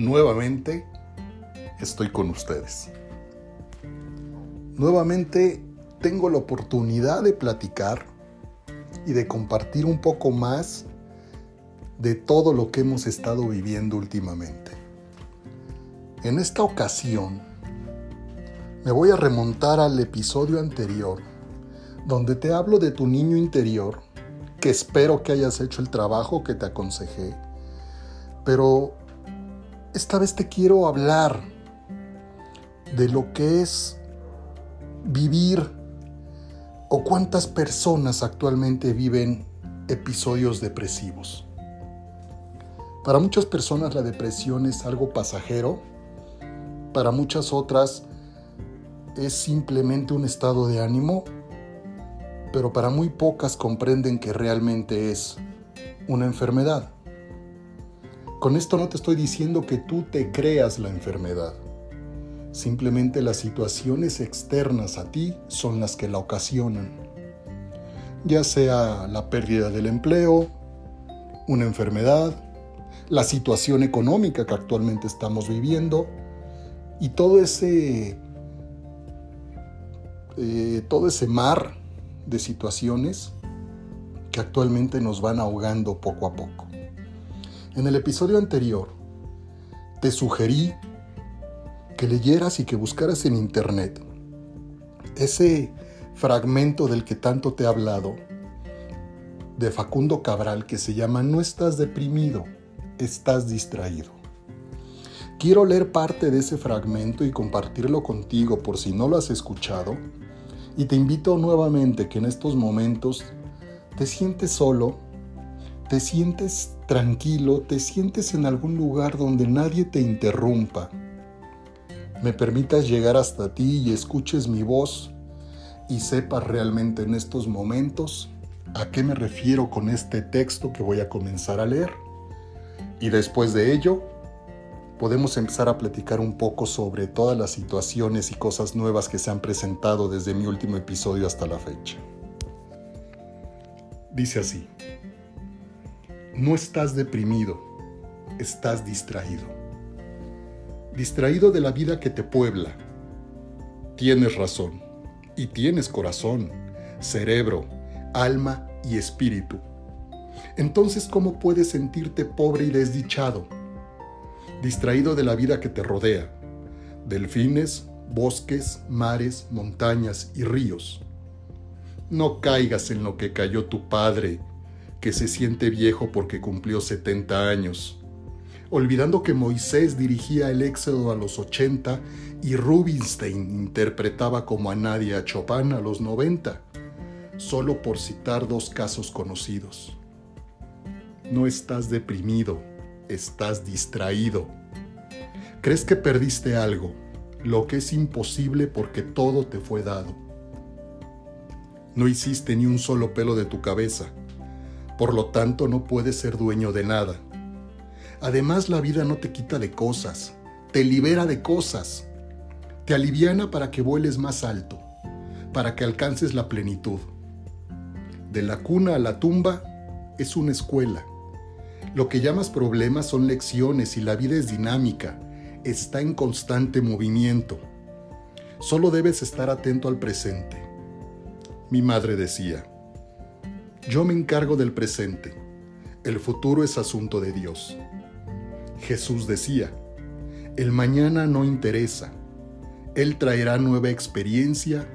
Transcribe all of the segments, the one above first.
nuevamente estoy con ustedes. Nuevamente tengo la oportunidad de platicar y de compartir un poco más de todo lo que hemos estado viviendo últimamente. En esta ocasión me voy a remontar al episodio anterior, donde te hablo de tu niño interior, que espero que hayas hecho el trabajo que te aconsejé, pero esta vez te quiero hablar de lo que es vivir o cuántas personas actualmente viven episodios depresivos. Para muchas personas la depresión es algo pasajero, para muchas otras es simplemente un estado de ánimo, pero para muy pocas comprenden que realmente es una enfermedad. Con esto no te estoy diciendo que tú te creas la enfermedad. Simplemente las situaciones externas a ti son las que la ocasionan. Ya sea la pérdida del empleo, una enfermedad, la situación económica que actualmente estamos viviendo y todo ese eh, todo ese mar de situaciones que actualmente nos van ahogando poco a poco. En el episodio anterior te sugerí que leyeras y que buscaras en internet ese fragmento del que tanto te he hablado de Facundo Cabral que se llama No estás deprimido, estás distraído. Quiero leer parte de ese fragmento y compartirlo contigo por si no lo has escuchado y te invito nuevamente que en estos momentos te sientes solo te sientes tranquilo, te sientes en algún lugar donde nadie te interrumpa. Me permitas llegar hasta ti y escuches mi voz y sepas realmente en estos momentos a qué me refiero con este texto que voy a comenzar a leer. Y después de ello, podemos empezar a platicar un poco sobre todas las situaciones y cosas nuevas que se han presentado desde mi último episodio hasta la fecha. Dice así. No estás deprimido, estás distraído. Distraído de la vida que te puebla. Tienes razón y tienes corazón, cerebro, alma y espíritu. Entonces, ¿cómo puedes sentirte pobre y desdichado? Distraído de la vida que te rodea. Delfines, bosques, mares, montañas y ríos. No caigas en lo que cayó tu padre que se siente viejo porque cumplió 70 años, olvidando que Moisés dirigía el Éxodo a los 80 y Rubinstein interpretaba como a nadie a Chopin a los 90, solo por citar dos casos conocidos. No estás deprimido, estás distraído. Crees que perdiste algo, lo que es imposible porque todo te fue dado. No hiciste ni un solo pelo de tu cabeza, por lo tanto, no puedes ser dueño de nada. Además, la vida no te quita de cosas, te libera de cosas. Te aliviana para que vueles más alto, para que alcances la plenitud. De la cuna a la tumba es una escuela. Lo que llamas problemas son lecciones y la vida es dinámica, está en constante movimiento. Solo debes estar atento al presente. Mi madre decía, yo me encargo del presente. El futuro es asunto de Dios. Jesús decía, el mañana no interesa. Él traerá nueva experiencia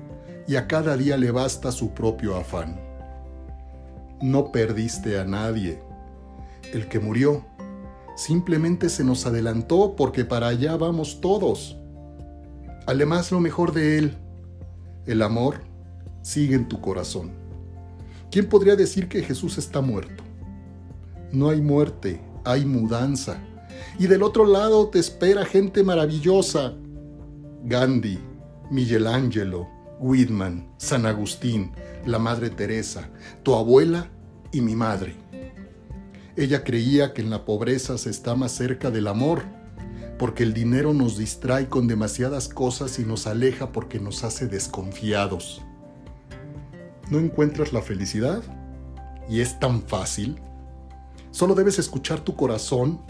y a cada día le basta su propio afán. No perdiste a nadie. El que murió simplemente se nos adelantó porque para allá vamos todos. Además, lo mejor de él, el amor, sigue en tu corazón. ¿Quién podría decir que Jesús está muerto? No hay muerte, hay mudanza. Y del otro lado te espera gente maravillosa. Gandhi, Michelangelo, Whitman, San Agustín, la Madre Teresa, tu abuela y mi madre. Ella creía que en la pobreza se está más cerca del amor, porque el dinero nos distrae con demasiadas cosas y nos aleja porque nos hace desconfiados no encuentras la felicidad? ¿Y es tan fácil? Solo debes escuchar tu corazón,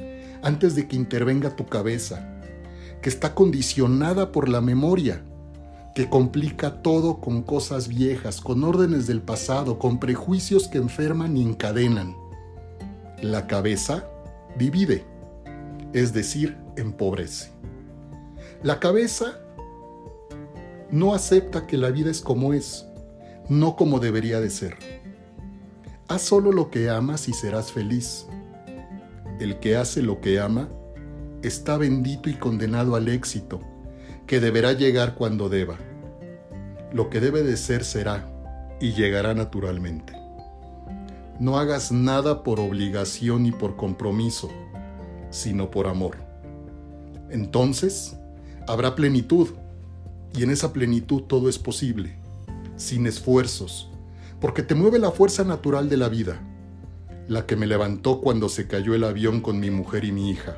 antes de que intervenga tu cabeza, que está condicionada por la memoria, que complica todo con cosas viejas, con órdenes del pasado, con prejuicios que enferman y encadenan. La cabeza divide, es decir, empobrece. La cabeza no acepta que la vida es como es, no como debería de ser. Haz solo lo que amas y serás feliz. El que hace lo que ama está bendito y condenado al éxito, que deberá llegar cuando deba. Lo que debe de ser será y llegará naturalmente. No hagas nada por obligación y por compromiso, sino por amor. Entonces, habrá plenitud, y en esa plenitud todo es posible, sin esfuerzos, porque te mueve la fuerza natural de la vida la que me levantó cuando se cayó el avión con mi mujer y mi hija,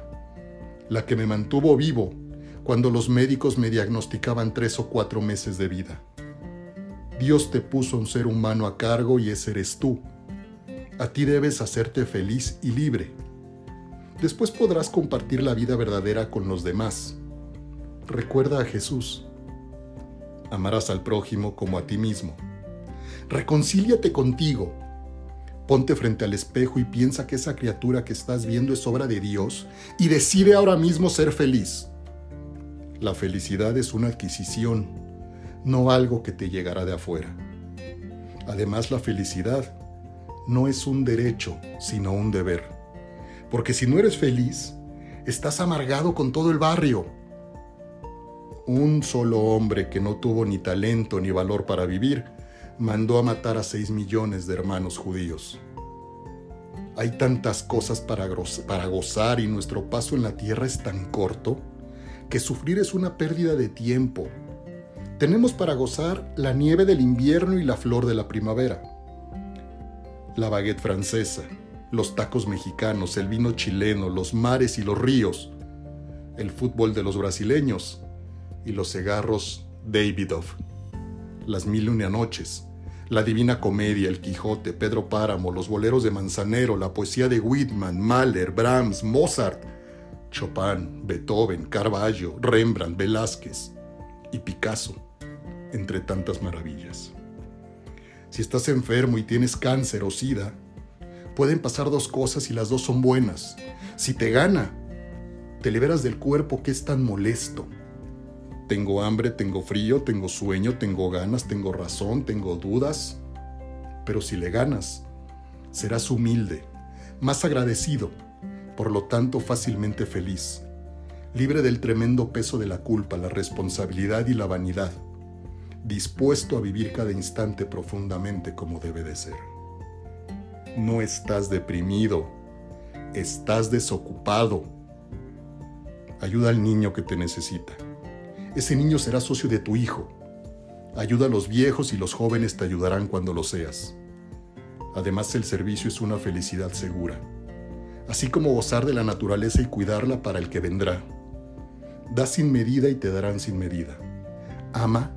la que me mantuvo vivo cuando los médicos me diagnosticaban tres o cuatro meses de vida. Dios te puso un ser humano a cargo y ese eres tú. A ti debes hacerte feliz y libre. Después podrás compartir la vida verdadera con los demás. Recuerda a Jesús. Amarás al prójimo como a ti mismo. Reconcíliate contigo Ponte frente al espejo y piensa que esa criatura que estás viendo es obra de Dios y decide ahora mismo ser feliz. La felicidad es una adquisición, no algo que te llegará de afuera. Además, la felicidad no es un derecho, sino un deber. Porque si no eres feliz, estás amargado con todo el barrio. Un solo hombre que no tuvo ni talento ni valor para vivir, mandó a matar a seis millones de hermanos judíos. Hay tantas cosas para, para gozar y nuestro paso en la tierra es tan corto que sufrir es una pérdida de tiempo. Tenemos para gozar la nieve del invierno y la flor de la primavera, la baguette francesa, los tacos mexicanos, el vino chileno, los mares y los ríos, el fútbol de los brasileños y los cigarros Davidoff, las mil y una noches, la Divina Comedia, El Quijote, Pedro Páramo, los boleros de Manzanero, la poesía de Whitman, Mahler, Brahms, Mozart, Chopin, Beethoven, Carvalho, Rembrandt, Velázquez y Picasso, entre tantas maravillas. Si estás enfermo y tienes cáncer o sida, pueden pasar dos cosas y las dos son buenas. Si te gana, te liberas del cuerpo que es tan molesto tengo hambre, tengo frío, tengo sueño, tengo ganas, tengo razón, tengo dudas. Pero si le ganas, serás humilde, más agradecido, por lo tanto fácilmente feliz, libre del tremendo peso de la culpa, la responsabilidad y la vanidad, dispuesto a vivir cada instante profundamente como debe de ser. No estás deprimido, estás desocupado. Ayuda al niño que te necesita ese niño será socio de tu hijo. Ayuda a los viejos y los jóvenes te ayudarán cuando lo seas. Además, el servicio es una felicidad segura, así como gozar de la naturaleza y cuidarla para el que vendrá. Da sin medida y te darán sin medida. Ama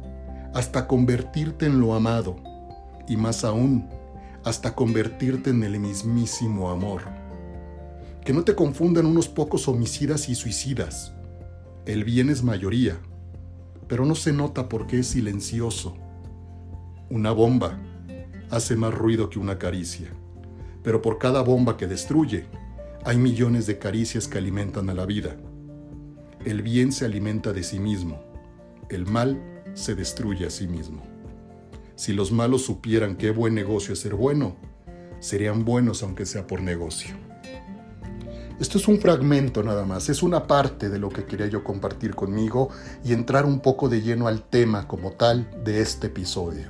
hasta convertirte en lo amado, y más aún, hasta convertirte en el mismísimo amor. Que no te confundan unos pocos homicidas y suicidas. El bien es mayoría pero no se nota porque es silencioso. Una bomba hace más ruido que una caricia, pero por cada bomba que destruye, hay millones de caricias que alimentan a la vida. El bien se alimenta de sí mismo, el mal se destruye a sí mismo. Si los malos supieran qué buen negocio es ser bueno, serían buenos aunque sea por negocio. Esto es un fragmento nada más, es una parte de lo que quería yo compartir conmigo y entrar un poco de lleno al tema como tal de este episodio.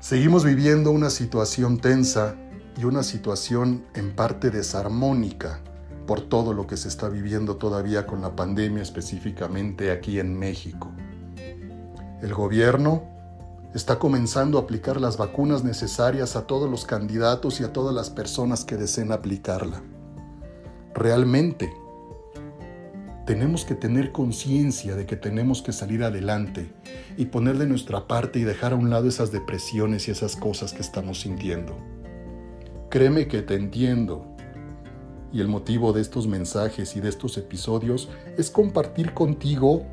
Seguimos viviendo una situación tensa y una situación en parte desarmónica por todo lo que se está viviendo todavía con la pandemia específicamente aquí en México. El gobierno está comenzando a aplicar las vacunas necesarias a todos los candidatos y a todas las personas que deseen aplicarla. Realmente, tenemos que tener conciencia de que tenemos que salir adelante y poner de nuestra parte y dejar a un lado esas depresiones y esas cosas que estamos sintiendo. Créeme que te entiendo. Y el motivo de estos mensajes y de estos episodios es compartir contigo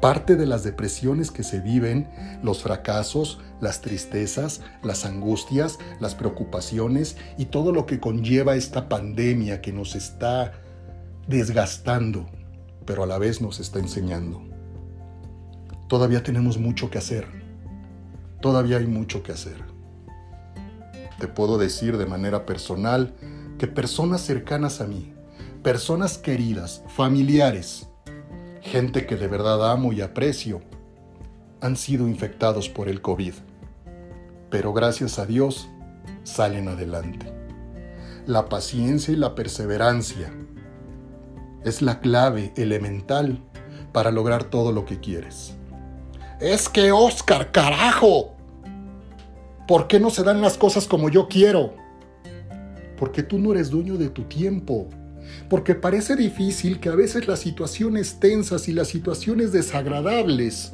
parte de las depresiones que se viven, los fracasos, las tristezas, las angustias, las preocupaciones y todo lo que conlleva esta pandemia que nos está desgastando, pero a la vez nos está enseñando. Todavía tenemos mucho que hacer. Todavía hay mucho que hacer. Te puedo decir de manera personal que personas cercanas a mí, personas queridas, familiares, gente que de verdad amo y aprecio, han sido infectados por el COVID. Pero gracias a Dios salen adelante. La paciencia y la perseverancia es la clave elemental para lograr todo lo que quieres. Es que Oscar, carajo, ¿por qué no se dan las cosas como yo quiero? Porque tú no eres dueño de tu tiempo porque parece difícil que a veces las situaciones tensas y las situaciones desagradables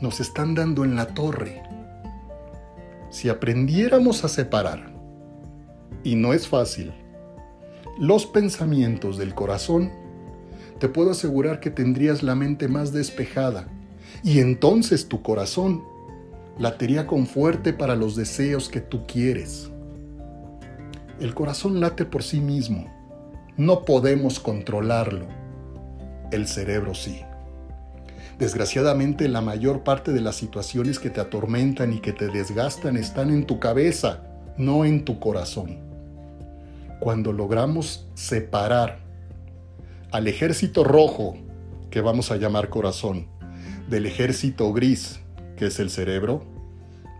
nos están dando en la torre. Si aprendiéramos a separar, y no es fácil, los pensamientos del corazón, te puedo asegurar que tendrías la mente más despejada y entonces tu corazón latería con fuerte para los deseos que tú quieres. El corazón late por sí mismo no podemos controlarlo. El cerebro sí. Desgraciadamente la mayor parte de las situaciones que te atormentan y que te desgastan están en tu cabeza, no en tu corazón. Cuando logramos separar al ejército rojo, que vamos a llamar corazón, del ejército gris, que es el cerebro,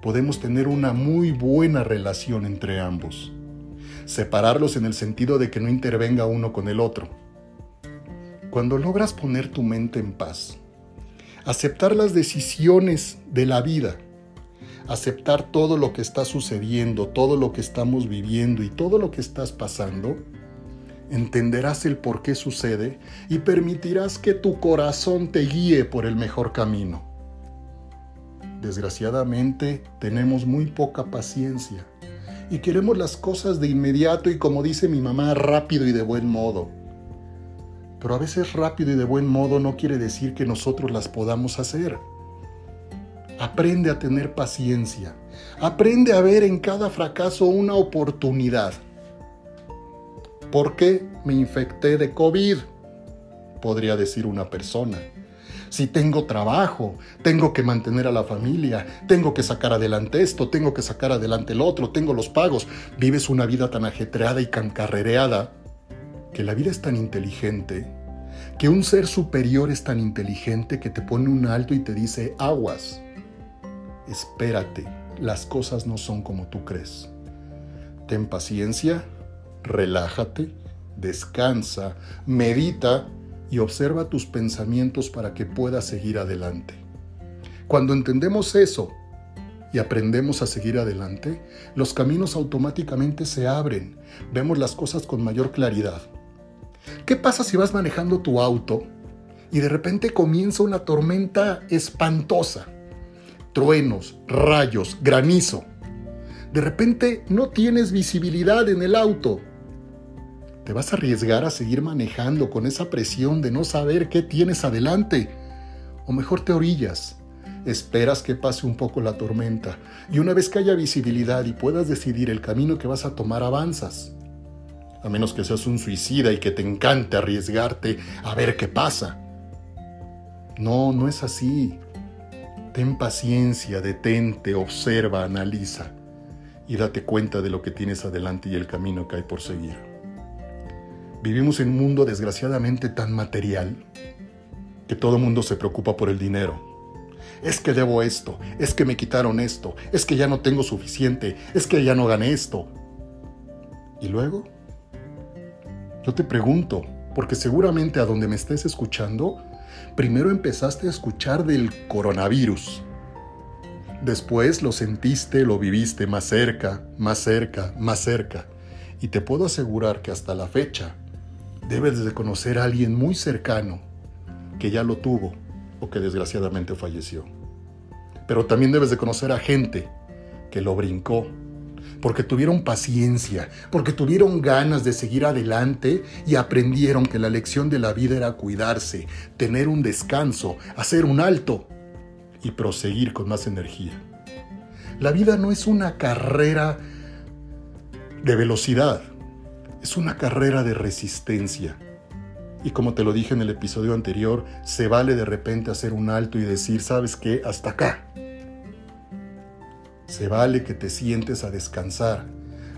podemos tener una muy buena relación entre ambos separarlos en el sentido de que no intervenga uno con el otro. Cuando logras poner tu mente en paz, aceptar las decisiones de la vida, aceptar todo lo que está sucediendo, todo lo que estamos viviendo y todo lo que estás pasando, entenderás el por qué sucede y permitirás que tu corazón te guíe por el mejor camino. Desgraciadamente tenemos muy poca paciencia y queremos las cosas de inmediato y como dice mi mamá, rápido y de buen modo. Pero a veces rápido y de buen modo no quiere decir que nosotros las podamos hacer. Aprende a tener paciencia. Aprende a ver en cada fracaso una oportunidad. ¿Por qué me infecté de COVID? Podría decir una persona si tengo trabajo, tengo que mantener a la familia, tengo que sacar adelante esto, tengo que sacar adelante el otro, tengo los pagos. Vives una vida tan ajetreada y cancarrereada que la vida es tan inteligente, que un ser superior es tan inteligente que te pone un alto y te dice, aguas, espérate, las cosas no son como tú crees. Ten paciencia, relájate, descansa, medita y observa tus pensamientos para que puedas seguir adelante. Cuando entendemos eso y aprendemos a seguir adelante, los caminos automáticamente se abren, vemos las cosas con mayor claridad. ¿Qué pasa si vas manejando tu auto y de repente comienza una tormenta espantosa? Truenos, rayos, granizo. De repente no tienes visibilidad en el auto ¿Te vas a arriesgar a seguir manejando con esa presión de no saber qué tienes adelante? O mejor te orillas, esperas que pase un poco la tormenta y una vez que haya visibilidad y puedas decidir el camino que vas a tomar, avanzas. A menos que seas un suicida y que te encante arriesgarte a ver qué pasa. No, no es así. Ten paciencia, detente, observa, analiza y date cuenta de lo que tienes adelante y el camino que hay por seguir. Vivimos en un mundo desgraciadamente tan material que todo mundo se preocupa por el dinero. Es que debo esto, es que me quitaron esto, es que ya no tengo suficiente, es que ya no gané esto. ¿Y luego? Yo te pregunto, porque seguramente a donde me estés escuchando, primero empezaste a escuchar del coronavirus. Después lo sentiste, lo viviste más cerca, más cerca, más cerca. Y te puedo asegurar que hasta la fecha debes de conocer a alguien muy cercano que ya lo tuvo o que desgraciadamente falleció. Pero también debes de conocer a gente que lo brincó, porque tuvieron paciencia, porque tuvieron ganas de seguir adelante y aprendieron que la lección de la vida era cuidarse, tener un descanso, hacer un alto y proseguir con más energía. La vida no es una carrera de velocidad, es una carrera de resistencia. Y como te lo dije en el episodio anterior, se vale de repente hacer un alto y decir, ¿sabes qué? Hasta acá. Se vale que te sientes a descansar,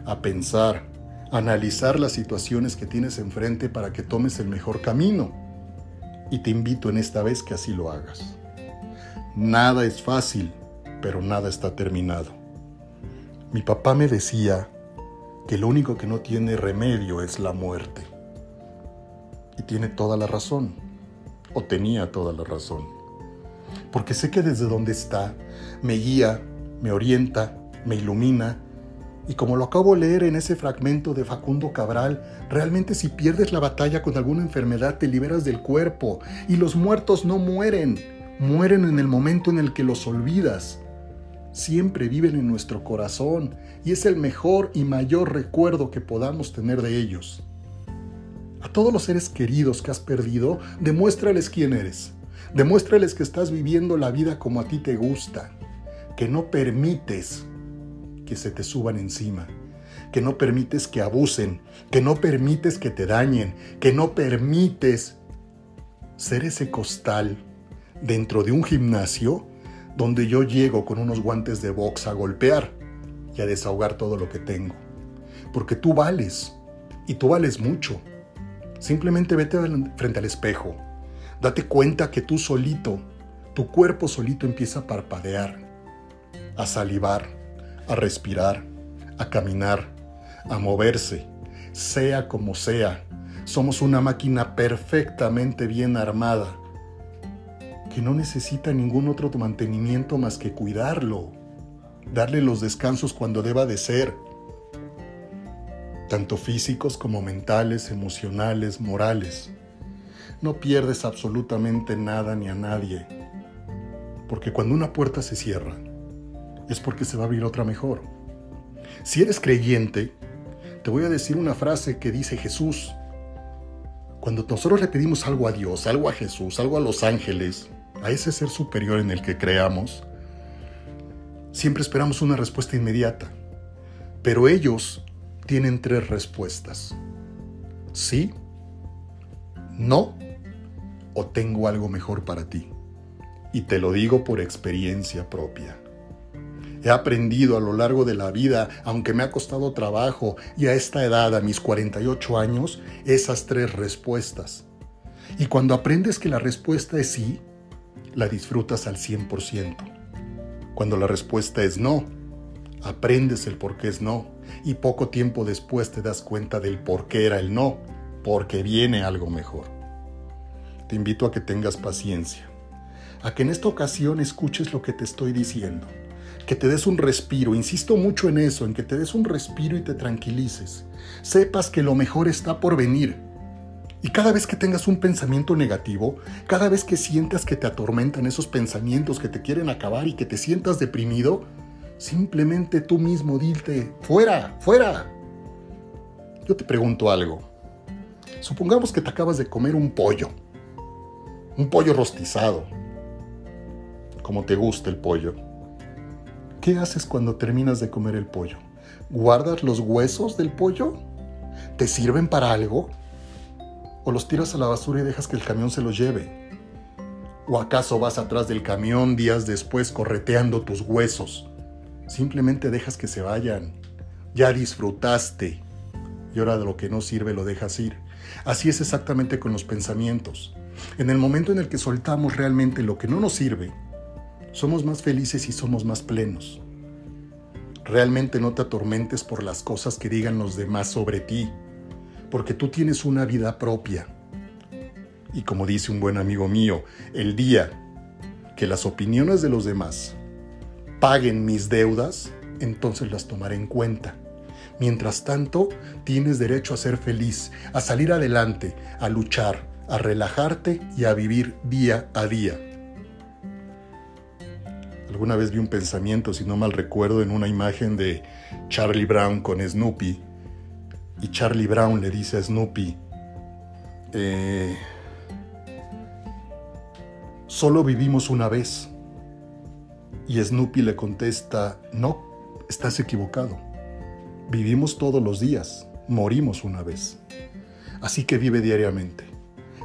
a pensar, a analizar las situaciones que tienes enfrente para que tomes el mejor camino. Y te invito en esta vez que así lo hagas. Nada es fácil, pero nada está terminado. Mi papá me decía que lo único que no tiene remedio es la muerte. Y tiene toda la razón, o tenía toda la razón. Porque sé que desde donde está me guía me orienta, me ilumina. Y como lo acabo de leer en ese fragmento de Facundo Cabral, realmente si pierdes la batalla con alguna enfermedad te liberas del cuerpo y los muertos no mueren, mueren en el momento en el que los olvidas. Siempre viven en nuestro corazón y es el mejor y mayor recuerdo que podamos tener de ellos. A todos los seres queridos que has perdido, demuéstrales quién eres. Demuéstrales que estás viviendo la vida como a ti te gusta que no permites que se te suban encima, que no permites que abusen, que no permites que te dañen, que no permites ser ese costal dentro de un gimnasio donde yo llego con unos guantes de box a golpear y a desahogar todo lo que tengo. Porque tú vales y tú vales mucho. Simplemente vete frente al espejo. Date cuenta que tú solito, tu cuerpo solito empieza a parpadear a salivar, a respirar, a caminar, a moverse, sea como sea. Somos una máquina perfectamente bien armada, que no necesita ningún otro mantenimiento más que cuidarlo, darle los descansos cuando deba de ser, tanto físicos como mentales, emocionales, morales. No pierdes absolutamente nada ni a nadie, porque cuando una puerta se cierra, es porque se va a abrir otra mejor. Si eres creyente, te voy a decir una frase que dice Jesús. Cuando nosotros le pedimos algo a Dios, algo a Jesús, algo a los ángeles, a ese ser superior en el que creamos, siempre esperamos una respuesta inmediata. Pero ellos tienen tres respuestas. Sí, no o tengo algo mejor para ti. Y te lo digo por experiencia propia. He aprendido a lo largo de la vida, aunque me ha costado trabajo, y a esta edad, a mis 48 años, esas tres respuestas. Y cuando aprendes que la respuesta es sí, la disfrutas al 100%. Cuando la respuesta es no, aprendes el por qué es no, y poco tiempo después te das cuenta del por qué era el no, porque viene algo mejor. Te invito a que tengas paciencia, a que en esta ocasión escuches lo que te estoy diciendo que te des un respiro, insisto mucho en eso, en que te des un respiro y te tranquilices. Sepas que lo mejor está por venir. Y cada vez que tengas un pensamiento negativo, cada vez que sientas que te atormentan esos pensamientos que te quieren acabar y que te sientas deprimido, simplemente tú mismo dite, fuera, fuera. Yo te pregunto algo. Supongamos que te acabas de comer un pollo, un pollo rostizado, como te gusta el pollo ¿Qué haces cuando terminas de comer el pollo? ¿Guardas los huesos del pollo? ¿Te sirven para algo? ¿O los tiras a la basura y dejas que el camión se los lleve? ¿O acaso vas atrás del camión días después correteando tus huesos? Simplemente dejas que se vayan. Ya disfrutaste. Y ahora de lo que no sirve lo dejas ir. Así es exactamente con los pensamientos. En el momento en el que soltamos realmente lo que no nos sirve, somos más felices y somos más plenos. Realmente no te atormentes por las cosas que digan los demás sobre ti, porque tú tienes una vida propia. Y como dice un buen amigo mío, el día que las opiniones de los demás paguen mis deudas, entonces las tomaré en cuenta. Mientras tanto, tienes derecho a ser feliz, a salir adelante, a luchar, a relajarte y a vivir día a día. alguna vez vi un pensamiento, si no mal recuerdo, en una imagen de Charlie Brown con Snoopy. Y Charlie Brown le dice a Snoopy, eh, solo vivimos una vez. Y Snoopy le contesta, no, estás equivocado. Vivimos todos los días, morimos una vez. Así que vive diariamente.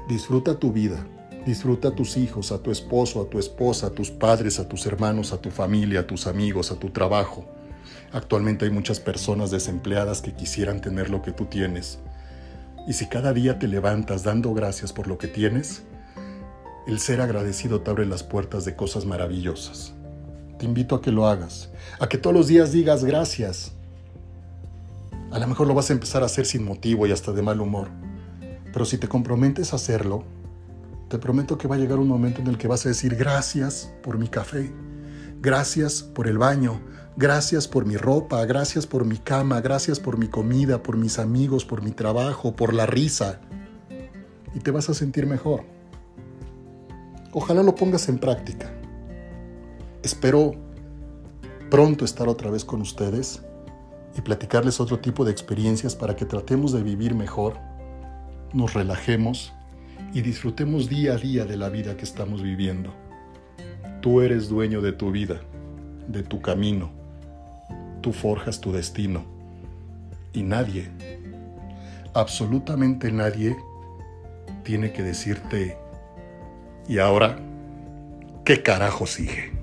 Disfruta tu vida, disfruta a tus hijos, a tu esposo, a tu esposa, a tus padres, a tus hermanos, a tu familia, a tus amigos, a tu trabajo. Actualmente hay muchas personas desempleadas que quisieran tener lo que tú tienes. Y si cada día te levantas dando gracias por lo que tienes, el ser agradecido te abre las puertas de cosas maravillosas. Te invito a que lo hagas, a que todos los días digas gracias. A lo mejor lo vas a empezar a hacer sin motivo y hasta de mal humor. Pero si te comprometes a hacerlo, te prometo que va a llegar un momento en el que vas a decir gracias por mi café, gracias por el baño, gracias por mi ropa, gracias por mi cama, gracias por mi comida, por mis amigos, por mi trabajo, por la risa. Y te vas a sentir mejor. Ojalá lo pongas en práctica. Espero pronto estar otra vez con ustedes y platicarles otro tipo de experiencias para que tratemos de vivir mejor, nos relajemos y disfrutemos día a día de la vida que estamos viviendo. Tú eres dueño de tu vida, de tu camino. Tú forjas tu destino. Y nadie, absolutamente nadie, tiene que decirte, ¿y ahora qué carajo sigue?